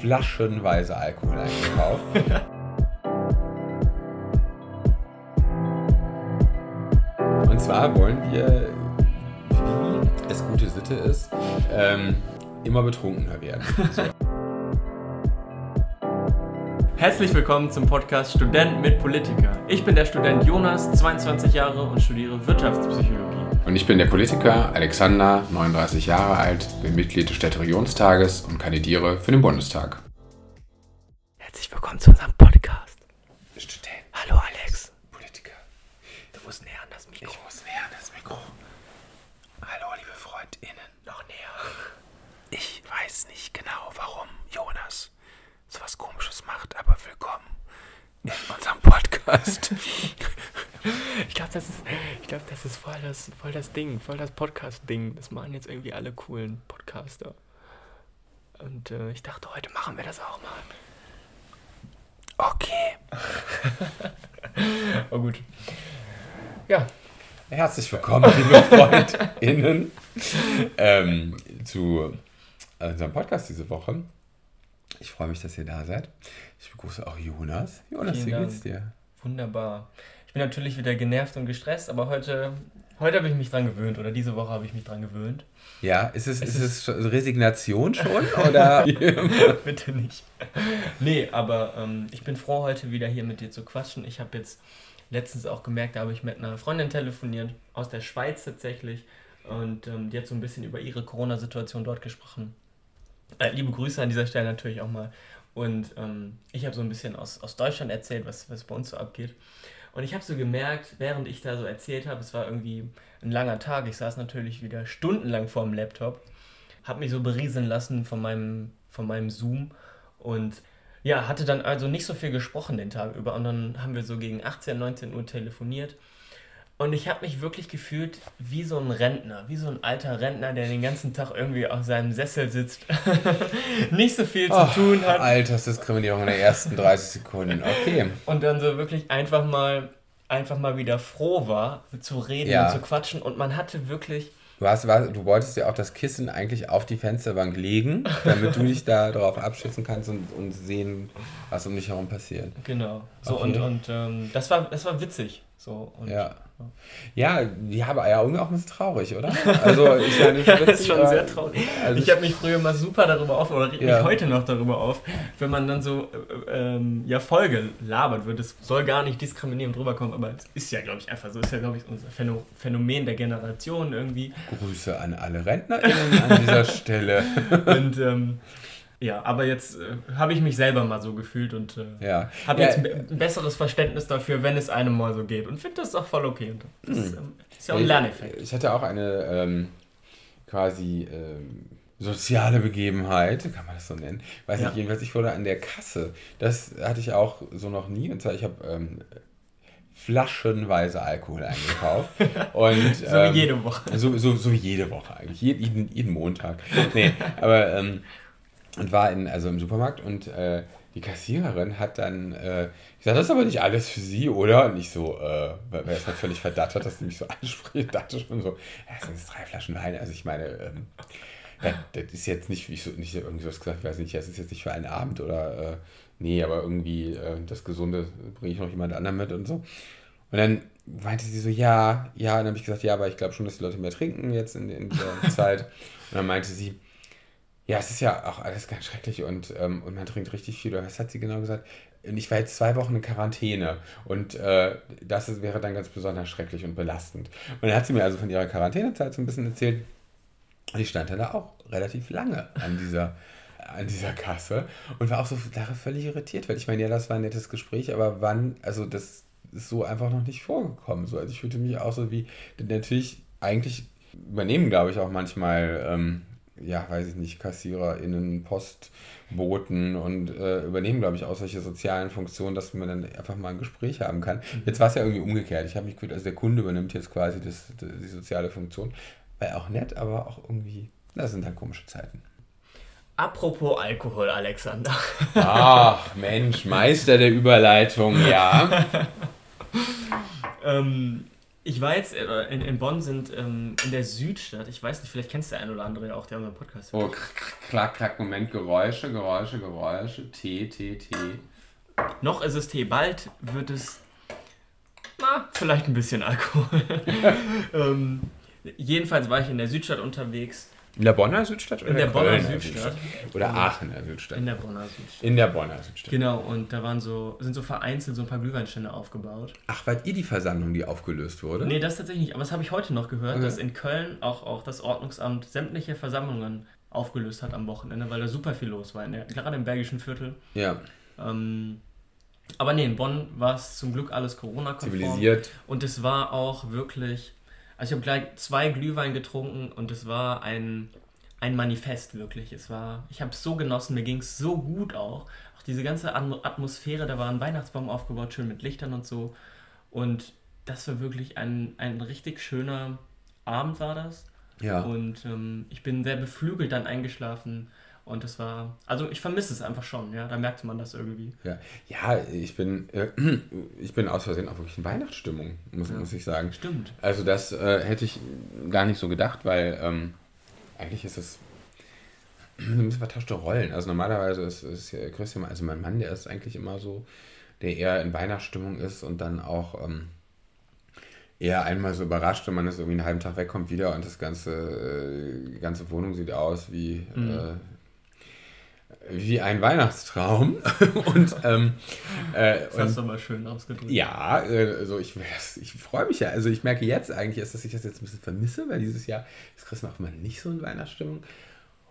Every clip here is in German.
flaschenweise Alkohol eingekauft. Und zwar wollen wir, wie es gute Sitte ist, ähm, immer betrunkener werden. So. Herzlich willkommen zum Podcast Student mit Politiker. Ich bin der Student Jonas, 22 Jahre und studiere Wirtschaftspsychologie. Und ich bin der Politiker Alexander, 39 Jahre alt, bin Mitglied des Städteregionstages und kandidiere für den Bundestag. Herzlich willkommen zu unserem Podcast. Student, Hallo Alex. Politiker. Du musst näher an das Mikro. Ich muss näher an das Mikro. Hallo, liebe FreundInnen. Noch näher. Ich weiß nicht genau, warum Jonas so was Komisches macht, aber willkommen in unserem Podcast. Ich glaube, das ist, ich glaube, das ist voll das, voll das Ding, voll das Podcast-Ding. Das machen jetzt irgendwie alle coolen Podcaster. Und äh, ich dachte, heute machen wir das auch mal. Okay. Oh gut. Ja, Herzlich willkommen, liebe FreundInnen, ähm, zu unserem Podcast diese Woche. Ich freue mich, dass ihr da seid. Ich begrüße auch Jonas. Jonas, Vielen wie Dank. geht's dir? wunderbar. Ich bin natürlich wieder genervt und gestresst, aber heute, heute habe ich mich dran gewöhnt oder diese Woche habe ich mich dran gewöhnt. Ja, ist es, Es ist es Resignation schon? Oder? Bitte nicht. Nee, aber ähm, ich bin froh, heute wieder hier mit dir zu quatschen. Ich habe jetzt letztens auch gemerkt, da habe ich mit einer Freundin telefoniert, aus der Schweiz tatsächlich. Und ähm, die hat so ein bisschen über ihre Corona-Situation dort gesprochen. Äh, liebe Grüße an dieser Stelle natürlich auch mal. Und ähm, ich habe so ein bisschen aus, aus Deutschland erzählt, was, was bei uns so abgeht. Und ich habe so gemerkt, während ich da so erzählt habe, es war irgendwie ein langer Tag. Ich saß natürlich wieder stundenlang vor dem Laptop, habe mich so berieseln lassen von meinem, von meinem Zoom und ja, hatte dann also nicht so viel gesprochen den Tag über. Und dann haben wir so gegen 18, 19 Uhr telefoniert. Und ich habe mich wirklich gefühlt wie so ein Rentner, wie so ein alter Rentner, der den ganzen Tag irgendwie auf seinem Sessel sitzt, nicht so viel zu Oh, tun hat. Altersdiskriminierung in den ersten 30 Sekunden. Okay. und dann so wirklich einfach mal einfach mal wieder froh war zu reden Ja. und zu quatschen und man hatte wirklich Du, hast, du wolltest ja auch das Kissen eigentlich auf die Fensterbank legen, damit du dich da drauf abschützen kannst und, und sehen, was um dich herum passiert. genau so Okay. und und ähm, das war das war witzig so und Ja. Ja, ja, aber ja, irgendwie auch ein bisschen traurig, oder? Also, ich meine, Ja, das ist schon sehr traurig. Also ich habe mich früher mal super darüber auf, oder reg Ja. mich heute noch darüber auf, wenn man dann so äh, ähm, ja Folge labert wird. Es soll gar nicht diskriminierend rüberkommen, aber es ist ja, glaube ich, einfach so. Ist ja, glaube ich, unser Phäno- Phänomen der Generation irgendwie. Grüße an alle RentnerInnen an dieser Stelle. Und ähm, ja, aber jetzt äh, habe ich mich selber mal so gefühlt und äh, Ja. habe ja, jetzt ein be- ein besseres Verständnis dafür, wenn es einem mal so geht. Und finde das auch voll okay. Und das ist, ähm, ist ja auch ein Lerneffekt. Ich, ich hatte auch eine ähm, quasi ähm, soziale Begebenheit, kann man das so nennen. Weiß Ja. nicht, jedenfalls, ich wurde an der Kasse. Das hatte ich auch so noch nie. Und zwar, ich habe ähm, flaschenweise Alkohol eingekauft. Und, So ähm, wie jede Woche. So, so, so wie jede Woche eigentlich. Jeden, jeden, jeden Montag. Nee, aber ähm, und war in, also im Supermarkt und äh, die Kassiererin hat dann äh, gesagt, das ist aber nicht alles für Sie, oder? Und ich so, äh, weil ist halt völlig verdattert, dass sie mich so anspricht, dachte schon so, ja, das sind jetzt drei Flaschen Wein. Also ich meine, ähm, das, das ist jetzt nicht, wie ich so, nicht irgendwie so was gesagt, ich weiß nicht, das ist jetzt nicht für einen Abend oder äh, nee, aber irgendwie äh, das Gesunde bringe ich noch jemand anderen mit und so. Und dann meinte sie so, ja, ja, und dann habe ich gesagt, ja, aber ich glaube schon, dass die Leute mehr trinken jetzt in, in dieser Zeit. Und dann meinte sie, ja, es ist ja auch alles ganz schrecklich und, ähm, und man trinkt richtig viel. Was hat sie genau gesagt? Ich war jetzt zwei Wochen in Quarantäne und äh, das wäre dann ganz besonders schrecklich und belastend. Und dann hat sie mir also von ihrer Quarantänezeit so ein bisschen erzählt. Und ich stand dann da auch relativ lange an dieser, an dieser Kasse und war auch so völlig irritiert, weil ich meine, ja, das war ein nettes Gespräch, aber wann, also das ist so einfach noch nicht vorgekommen. So, also ich fühlte mich auch so wie, natürlich, eigentlich übernehmen, glaube ich, auch manchmal, ähm, ja, weiß ich nicht, KassiererInnen, Postboten und äh, übernehmen, glaube ich, auch solche sozialen Funktionen, dass man dann einfach mal ein Gespräch haben kann. Jetzt war es ja irgendwie umgekehrt. Ich habe mich gefühlt, also der Kunde übernimmt jetzt quasi das, die soziale Funktion. War auch nett, aber auch irgendwie, das sind dann komische Zeiten. Apropos Alkohol, Alexander. Ach, Mensch, Meister der Überleitung, ja. ähm, Ich war jetzt, äh, in, in Bonn sind ähm, in der Südstadt, ich weiß nicht, vielleicht kennst du der ein oder andere auch, der unseren Podcast hört. Oh, klack, klack, Moment, Geräusche, Geräusche, Geräusche, T, T, T. Noch ist es Tee, bald wird es, na, vielleicht ein bisschen Alkohol. ähm, jedenfalls war ich in der Südstadt unterwegs in der Bonner Südstadt? Oder in der Bonner Südstadt. Südstadt. Oder Aachener Südstadt. In der Bonner Südstadt. In der Bonner Südstadt. Genau, und da waren so, sind so vereinzelt so ein paar Glühweinstände aufgebaut. Ach, wart ihr die Versammlung, die aufgelöst wurde? Nee, das tatsächlich nicht. Aber das habe ich heute noch gehört, okay. dass in Köln auch, auch das Ordnungsamt sämtliche Versammlungen aufgelöst hat am Wochenende, weil da super viel los war, der, gerade im Bergischen Viertel. Ja. Ähm, aber nee, in Bonn war es zum Glück alles Corona-konform. Zivilisiert. Und es war auch wirklich. Also ich habe gleich zwei Glühwein getrunken und es war ein ein Manifest wirklich. Es war, ich habe es so genossen, mir ging es so gut auch. Auch diese ganze Atmosphäre, da war ein Weihnachtsbaum aufgebaut, schön mit Lichtern und so. Und das war wirklich ein, ein richtig schöner Abend war das. Ja. Und ähm, ich bin sehr beflügelt dann eingeschlafen. Und das war, also ich vermisse es einfach schon, ja, da merkte man das irgendwie. Ja, ja ich bin, äh, ich bin aus Versehen auch wirklich in Weihnachtsstimmung, muss, ja. muss ich sagen. Stimmt. Also das äh, hätte ich gar nicht so gedacht, weil ähm, eigentlich ist es ein bisschen vertauschte Rollen. Also normalerweise ist, ist Christian, also mein Mann, der ist eigentlich immer so, der eher in Weihnachtsstimmung ist und dann auch ähm, eher einmal so überrascht, wenn man ist irgendwie einen halben Tag wegkommt wieder und das ganze, äh, die ganze Wohnung sieht aus wie, mhm. äh, wie ein Weihnachtstraum. und, ähm, äh, das hast du mal schön ausgedrückt. Ja, also ich, ich freue mich ja. Also ich merke jetzt eigentlich erst, dass ich das jetzt ein bisschen vermisse, weil dieses Jahr ist Christian auch mal nicht so in Weihnachtsstimmung.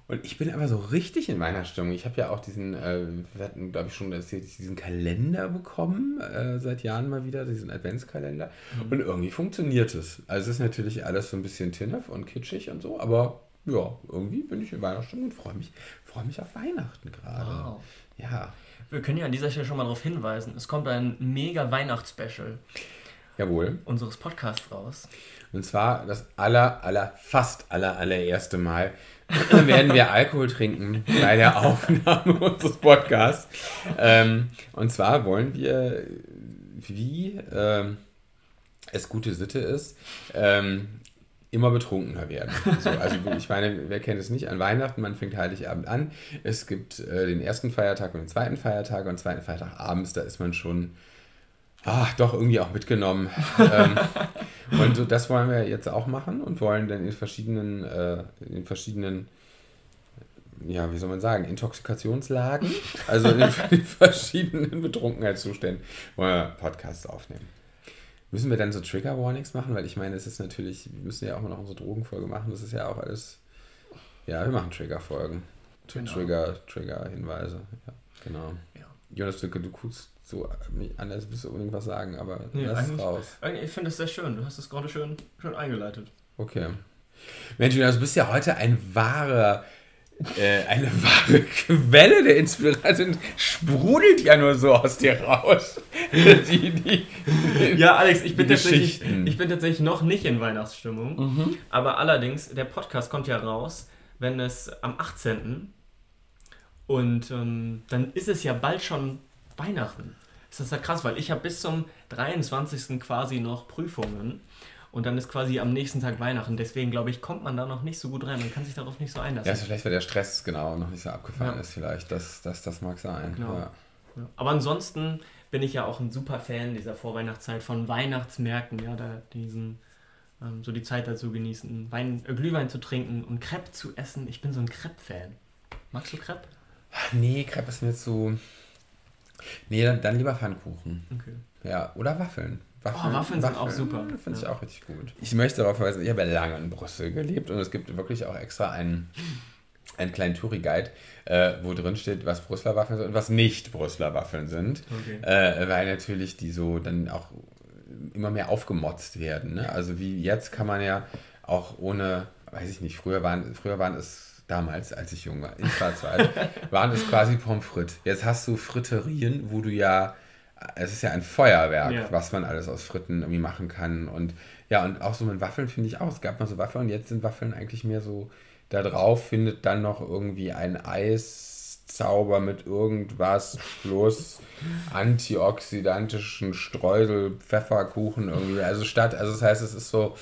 Und ich bin aber so richtig in Weihnachtsstimmung. Ich habe ja auch diesen, äh, wir hatten, glaube ich, schon erzählt, diesen Kalender bekommen, äh, seit Jahren mal wieder, diesen Adventskalender. Mhm. Und irgendwie funktioniert es. Also es ist natürlich alles so ein bisschen tinnef und kitschig und so, aber ja, irgendwie bin ich in Weihnachtsstimmung und freue mich, freue mich auf Weihnachten gerade. Wow. Ja. Wir können ja an dieser Stelle schon mal darauf hinweisen, es kommt ein mega Weihnachtsspecial. Jawohl. Unseres Podcasts raus. Und zwar das aller, aller, fast aller, allererste Mal werden wir Alkohol trinken bei der Aufnahme unseres Podcasts. Ähm, und zwar wollen wir, wie ähm, es gute Sitte ist, ähm, immer betrunkener werden. So, also ich meine, wer kennt es nicht? An Weihnachten, man fängt Heiligabend an. Es gibt äh, den ersten Feiertag und den zweiten Feiertag. Und den zweiten Feiertag abends, da ist man schon ach, doch irgendwie auch mitgenommen. ähm, und so, das wollen wir jetzt auch machen und wollen dann in verschiedenen, äh, in verschiedenen, ja, wie soll man sagen, Intoxikationslagen, also in, in verschiedenen Betrunkenheitszuständen, wollen wir Podcasts aufnehmen. Müssen wir dann so Trigger Warnings machen? Weil ich meine, es ist natürlich, wir müssen ja auch mal noch unsere Drogenfolge machen. Das ist ja auch alles. Ja, wir machen Trigger-Folgen. Genau. Trigger, Trigger-Hinweise. Ja, genau. Ja. Jonas, du, du guckst so anders, willst du unbedingt was sagen, aber nee, lass es raus. Ich finde es sehr schön. Du hast es gerade schön, schön eingeleitet. Okay. Mensch, Jonas, du bist ja heute ein wahrer äh, eine wahre Quelle der Inspiration sprudelt ja nur so aus dir raus. die, die, ja, Alex, ich bin, tatsächlich, ich bin tatsächlich noch nicht in Weihnachtsstimmung. Mhm. Aber allerdings, der Podcast kommt ja raus, wenn es am 18. Und ähm, dann ist es ja bald schon Weihnachten. Das ist ja krass, weil ich habe bis zum 23. quasi noch Prüfungen. Und dann ist quasi am nächsten Tag Weihnachten. Deswegen glaube ich, kommt man da noch nicht so gut rein. Man kann sich darauf nicht so einlassen. Ja, ist vielleicht, weil der Stress genau noch nicht so abgefahren ja. ist, vielleicht. Das, das, das mag sein. Genau. Ja. Aber ansonsten bin ich ja auch ein super Fan dieser Vorweihnachtszeit von Weihnachtsmärkten, ja, da diesen ähm, so die Zeit dazu genießen, Wein, äh, Glühwein zu trinken und Crepe zu essen. Ich bin so ein Crepe-Fan. Magst du Crepe? Nee, Crepe ist mir zu. Nee, dann, dann lieber Pfannkuchen. Okay. Ja, oder Waffeln. Waffeln, oh, Waffeln, sind auch super. Finde ich auch richtig gut. Ich möchte darauf verweisen, ich habe ja lange in Brüssel gelebt und es gibt wirklich auch extra einen, einen kleinen Touri-Guide, äh, wo drin steht, was Brüsseler Waffeln sind und was nicht Brüsseler Waffeln sind. Okay. Äh, weil natürlich die so dann auch immer mehr aufgemotzt werden. Ne? Also wie jetzt kann man ja auch ohne, weiß ich nicht, früher waren, früher waren es damals, als ich jung war, in Schwarzwald, waren es quasi Pommes frites. Jetzt hast du Fritterien, wo du ja es ist ja ein Feuerwerk, ja. was man alles aus Fritten irgendwie machen kann. Und ja, und auch so mit Waffeln finde ich auch. Es gab mal so Waffeln und jetzt sind Waffeln eigentlich mehr so, da drauf findet dann noch irgendwie ein Eis Mixzauber mit irgendwas plus antioxidantischen Streusel, Pfefferkuchen irgendwie. Also statt, also das heißt, es ist so,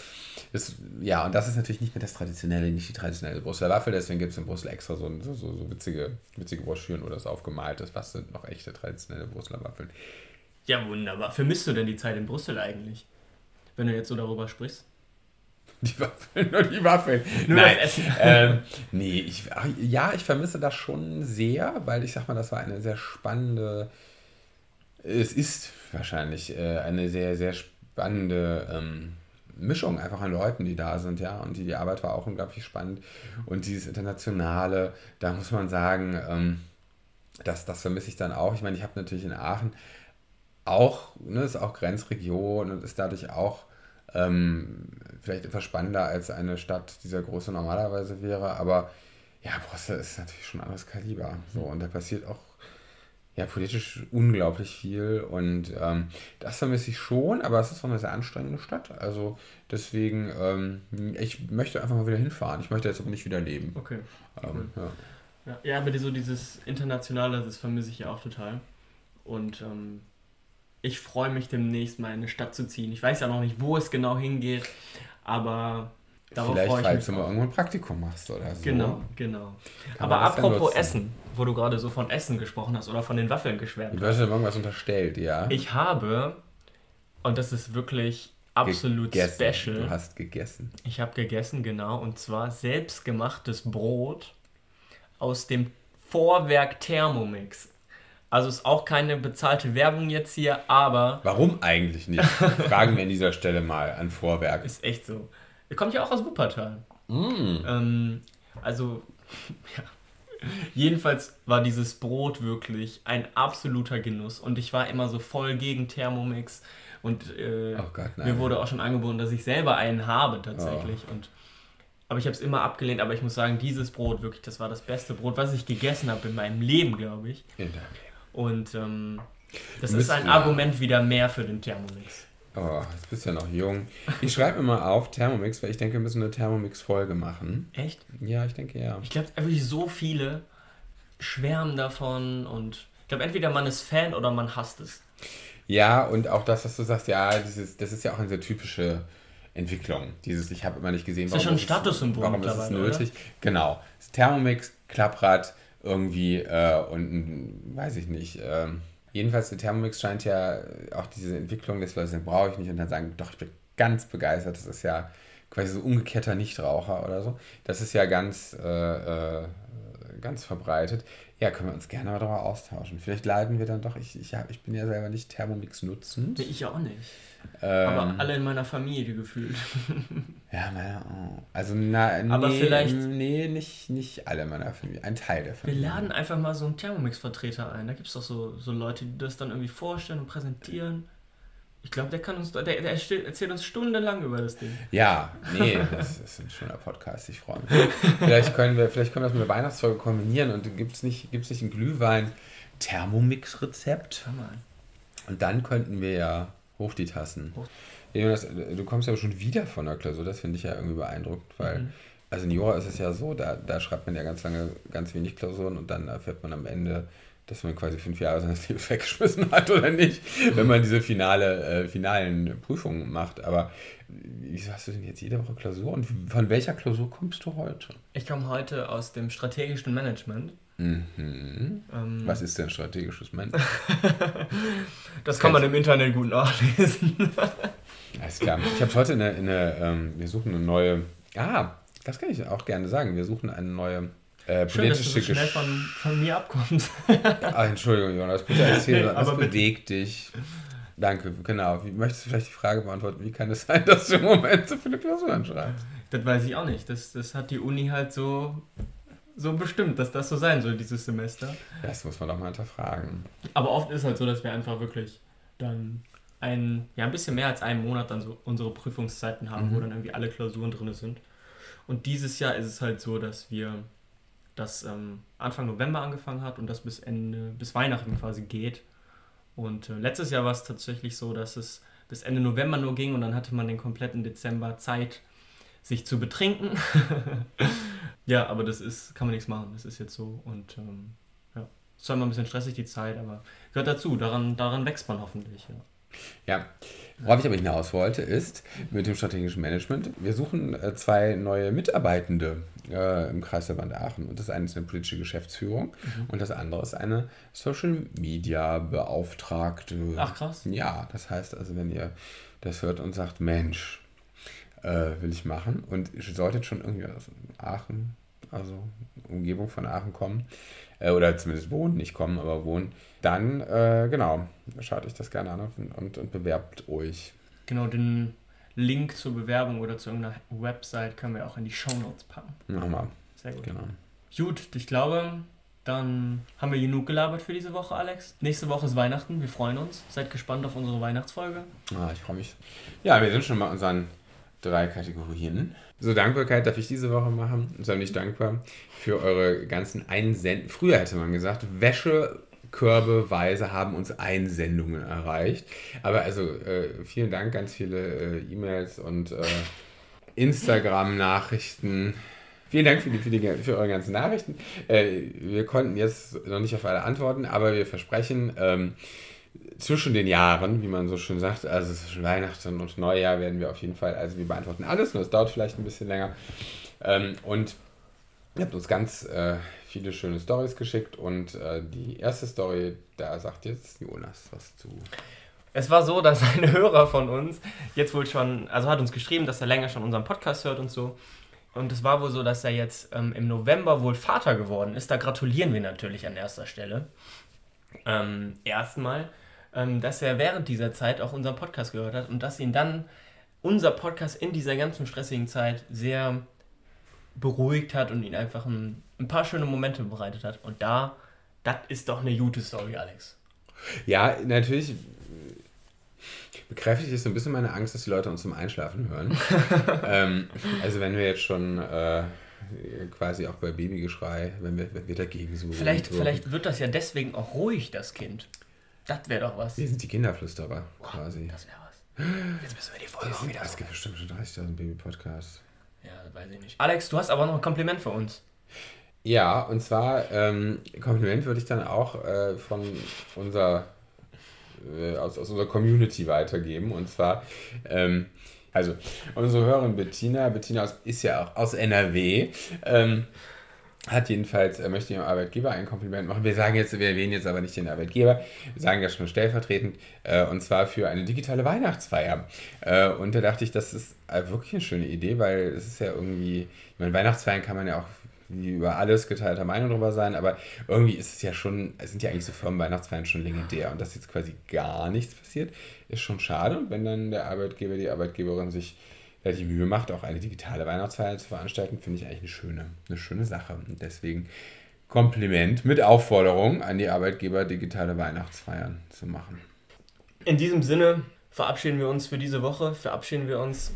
ist, ja, und das ist natürlich nicht mehr das traditionelle, nicht die traditionelle Brüsseler Waffel, deswegen gibt es in Brüssel extra so, so, so, so witzige, witzige Broschüren, wo das aufgemalt ist. Was sind noch echte traditionelle Brüsseler Waffeln? Ja, wunderbar. Vermisst du denn die Zeit in Brüssel eigentlich? Wenn du jetzt so darüber sprichst? Die Waffeln, nur die Waffeln. Nur Nein, ähm, nee, ich, ja, ich vermisse das schon sehr, weil ich sag mal, das war eine sehr spannende, es ist wahrscheinlich äh, eine sehr, sehr spannende ähm, Mischung einfach an Leuten, die da sind, ja, und die, die Arbeit war auch unglaublich spannend und dieses Internationale, da muss man sagen, ähm, das, das vermisse ich dann auch. Ich meine, ich habe natürlich in Aachen auch, ne, ist auch Grenzregion und ist dadurch auch ähm, vielleicht etwas spannender als eine Stadt dieser Größe normalerweise wäre, aber ja, Brüssel ist natürlich schon ein anderes Kaliber. So, und da passiert auch ja, politisch unglaublich viel und ähm, das vermisse ich schon, aber es ist auch eine sehr anstrengende Stadt. Also deswegen, ähm, ich möchte einfach mal wieder hinfahren. Ich möchte jetzt aber nicht wieder leben. Okay. Ähm, ja. Ja, ja, aber so dieses Internationale, das vermisse ich ja auch total. Und ähm, ich freue mich demnächst mal in eine Stadt zu ziehen. Ich weiß ja noch nicht, wo es genau hingeht, aber darauf Vielleicht, freue ich falls mich du mal irgendwo ein Praktikum machst oder so. Genau, genau. Kann aber apropos Essen, wo du gerade so von Essen gesprochen hast oder von den Waffeln geschwärmt Du hast ja irgendwas unterstellt, ja. Ich habe, und das ist wirklich absolut gegessen. special. Du hast gegessen. Ich habe gegessen, genau, und zwar selbstgemachtes Brot aus dem Vorwerk Thermomix. Also ist auch keine bezahlte Werbung jetzt hier, aber. Warum eigentlich nicht? Fragen wir an dieser Stelle mal an Vorwerk. Ist echt so. Ihr kommt ja auch aus Wuppertal. Mm. Ähm, also, ja. Jedenfalls war dieses Brot wirklich ein absoluter Genuss und ich war immer so voll gegen Thermomix und äh, oh Gott, mir wurde auch schon angeboten, dass ich selber einen habe tatsächlich oh. und aber ich habe es immer abgelehnt, aber ich muss sagen, dieses Brot wirklich, das war das beste Brot, was ich gegessen habe in meinem Leben, glaube ich. In deinem Leben. Und ähm, das ist ein Argument wieder mehr für den Thermomix. Oh, jetzt bist du ja noch jung. Ich schreibe mir mal auf Thermomix, weil ich denke, wir müssen eine Thermomix-Folge machen. Echt? Ja, ich denke ja. Ich glaube, wirklich so viele schwärmen davon und ich glaube, entweder man ist Fan oder man hasst es. Ja, und auch das, was du sagst, ja, dieses, das ist ja auch eine sehr typische Entwicklung. Dieses, ich habe immer nicht gesehen, warum ist ja schon ein Statussymbol. Warum ist es nötig? Oder? Genau. Thermomix, Klapprad, irgendwie äh, und weiß ich nicht. Äh, jedenfalls der Thermomix scheint ja auch diese Entwicklung, dass Leute sagen, brauche ich nicht und dann sagen, doch, ich bin ganz begeistert. Das ist ja quasi so umgekehrter Nichtraucher oder so. Das ist ja ganz, äh, äh ganz verbreitet. Ja, können wir uns gerne mal darüber austauschen. Vielleicht leiden wir dann doch. Ich, ich, hab, ich bin ja selber nicht Thermomix nutzend. Ich auch nicht. Ähm, aber alle in meiner Familie gefühlt. ja, meine, oh. also na, nee, aber vielleicht, nee, nicht, nicht alle in meiner Familie, ein Teil der Familie. Wir laden einfach mal so einen Thermomix-Vertreter ein. Da gibt es doch so, so Leute, die das dann irgendwie vorstellen und präsentieren. Ich glaube, der kann uns, der, der erzählt uns stundenlang über das Ding. Ja, nee, das ist ein schöner Podcast, ich freue mich. vielleicht können wir, vielleicht können wir das mit der Weihnachtsfolge kombinieren und gibt es nicht, gibt's nicht ein Glühwein-Thermomix-Rezept? Und dann könnten wir ja Hoch die Tassen. Hoch. Jonas, du kommst ja schon wieder von der Klausur, das finde ich ja irgendwie beeindruckend, weil, mhm. also in Jura ist es ja so, da, da schreibt man ja ganz lange ganz wenig Klausuren und dann erfährt man am Ende, dass man quasi fünf Jahre seines Lebens weggeschmissen hat oder nicht, wenn man diese finale, äh, finalen Prüfungen macht. Aber wieso hast du denn jetzt jede Woche Klausur und von welcher Klausur kommst du heute? Ich komme heute aus dem strategischen Management. Mhm. Ähm, Was ist denn strategisches Management? das kann man im Internet gut nachlesen. Alles klar. Ich habe heute eine, eine ähm, wir suchen eine neue, ah, das kann ich auch gerne sagen, wir suchen eine neue äh, Schön, dass du so schnell von, von mir abkommst. ah, Entschuldigung, Jonas, bitte erzähl, nee, was bewegt dich? Danke, genau. Wie, möchtest du vielleicht die Frage beantworten, wie kann es sein, dass du im Moment so viele Klausuren schreibst? Das weiß ich auch nicht. Das, das hat die Uni halt so so bestimmt, dass das so sein soll dieses Semester. Das muss man doch mal hinterfragen. Aber oft ist halt so, dass wir einfach wirklich dann ein, ja, ein bisschen mehr als einen Monat dann so unsere Prüfungszeiten haben, mhm. wo dann irgendwie alle Klausuren drin sind. Und dieses Jahr ist es halt so, dass wir das ähm, Anfang November angefangen hat und das bis Ende, bis Weihnachten quasi geht. Und äh, letztes Jahr war es tatsächlich so, dass es bis Ende November nur ging und dann hatte man den kompletten Dezember Zeit, sich zu betrinken. ja, aber das ist, kann man nichts machen. Das ist jetzt so und ähm, ja. ist zwar immer ein bisschen stressig die Zeit, aber gehört dazu. Daran, daran wächst man hoffentlich. Ja. ja. Worauf ich aber hinaus wollte, ist mit dem strategischen Management, wir suchen äh, zwei neue Mitarbeitende äh, im Kreisverband Aachen. Und das eine ist eine politische Geschäftsführung mhm. und das andere ist eine Social Media Beauftragte. Ach krass. Ja, das heißt also, wenn ihr das hört und sagt, Mensch, äh, will ich machen und ihr solltet schon irgendwie aus Aachen, also Umgebung von Aachen kommen, äh, oder zumindest wohnen, nicht kommen, aber wohnen, dann, äh, genau, schaut euch das gerne an und, und, und bewerbt euch. Genau, den Link zur Bewerbung oder zu irgendeiner Website können wir auch in die Show Notes packen. Nochmal. Sehr gut. Genau. Gut, ich glaube, dann haben wir genug gelabert für diese Woche, Alex. Nächste Woche ist Weihnachten. Wir freuen uns. Seid gespannt auf unsere Weihnachtsfolge. Ah, ich freue mich. Ja, wir sind schon mal unseren drei Kategorien. So, Dankbarkeit darf ich diese Woche machen. Bin nicht dankbar für eure ganzen Einsenden. Früher hätte man gesagt, Wäschekörbeweise haben uns Einsendungen erreicht. Aber also äh, vielen Dank, ganz viele äh, E-Mails und äh, Instagram-Nachrichten. Vielen Dank für, die, für, die, für eure ganzen Nachrichten. Äh, wir konnten jetzt noch nicht auf alle antworten, aber wir versprechen, ähm, zwischen den Jahren, wie man so schön sagt, also zwischen Weihnachten und Neujahr werden wir auf jeden Fall, also wir beantworten alles, nur es dauert vielleicht ein bisschen länger. Ähm, und ihr habt uns ganz äh, viele schöne Stories geschickt und äh, die erste Story, da sagt jetzt Jonas was zu. Es war so, dass ein Hörer von uns jetzt wohl schon, also hat uns geschrieben, dass er länger schon unseren Podcast hört und so. Und es war wohl so, dass er jetzt ähm, im November wohl Vater geworden ist. Da gratulieren wir natürlich an erster Stelle. Ähm, erstmal ähm, dass er während dieser Zeit auch unseren Podcast gehört hat und dass ihn dann unser Podcast in dieser ganzen stressigen Zeit sehr beruhigt hat und ihn einfach ein, ein paar schöne Momente bereitet hat. Und da, das ist doch eine gute Story, Alex. Ja, natürlich bekräftigt es so ein bisschen meine Angst, dass die Leute uns zum Einschlafen hören. ähm, also wenn wir jetzt schon äh, quasi auch bei Babygeschrei, wenn wir, wenn wir dagegen suchen. Vielleicht, vielleicht wird das ja deswegen auch ruhig, das Kind. Das wäre doch was. Wir sind die Kinderflüsterer quasi. Das wäre was. Jetzt müssen wir die Folge auch wieder. Es gibt bestimmt schon 30.000 Baby-Podcasts. Ja, weiß ich nicht. Alex, du hast aber noch ein Kompliment für uns. Ja, und zwar, ähm, Kompliment würde ich dann auch äh, von unserer, äh, aus, aus unserer Community weitergeben. Und zwar, ähm, also unsere Hörerin Bettina, Bettina ist ja auch aus NRW, ähm, hat jedenfalls, er möchte ihrem Arbeitgeber ein Kompliment machen. Wir sagen jetzt, wir erwähnen jetzt aber nicht den Arbeitgeber, wir sagen das schon stellvertretend, äh, und zwar für eine digitale Weihnachtsfeier. Äh, und da dachte ich, das ist äh, wirklich eine schöne Idee, weil es ist ja irgendwie, ich meine, Weihnachtsfeiern kann man ja auch über alles geteilter Meinung drüber sein, aber irgendwie ist es ja schon, es sind ja eigentlich so Firmenweihnachtsfeiern schon legendär und dass jetzt quasi gar nichts passiert, ist schon schade. Und wenn dann der Arbeitgeber, die Arbeitgeberin sich der die Mühe macht, auch eine digitale Weihnachtsfeier zu veranstalten, finde ich eigentlich eine schöne, eine schöne Sache. Und deswegen Kompliment mit Aufforderung an die Arbeitgeber, digitale Weihnachtsfeiern zu machen. In diesem Sinne verabschieden wir uns für diese Woche, verabschieden wir uns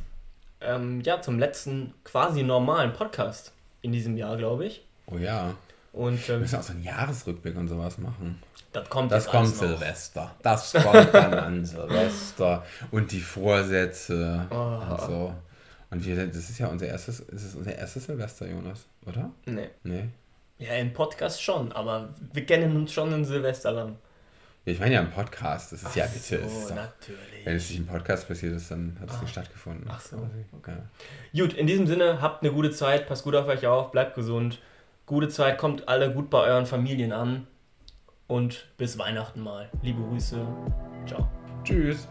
ähm, ja, zum letzten quasi normalen Podcast in diesem Jahr, glaube ich. Oh ja. Und, ähm, wir müssen auch so einen Jahresrückblick und sowas machen. Das kommt, das kommt Silvester. Das kommt dann an Silvester. Und die Vorsätze oh. und so. Und wir, das ist ja unser erstes, ist es unser erstes Silvester, Jonas, oder? Nee. Nee. Ja, im Podcast schon, aber wir kennen uns schon in Silvester lang. Ich meine ja im Podcast, das ist Ach ja bitte. So, ist doch, natürlich. Wenn es nicht im Podcast passiert ist, dann hat es ah. nicht stattgefunden. Ach so. Okay. Gut, in diesem Sinne, habt eine gute Zeit, passt gut auf euch auf, bleibt gesund. Gute Zeit, kommt alle gut bei euren Familien an und bis Weihnachten mal. Liebe Grüße. Ciao. Tschüss.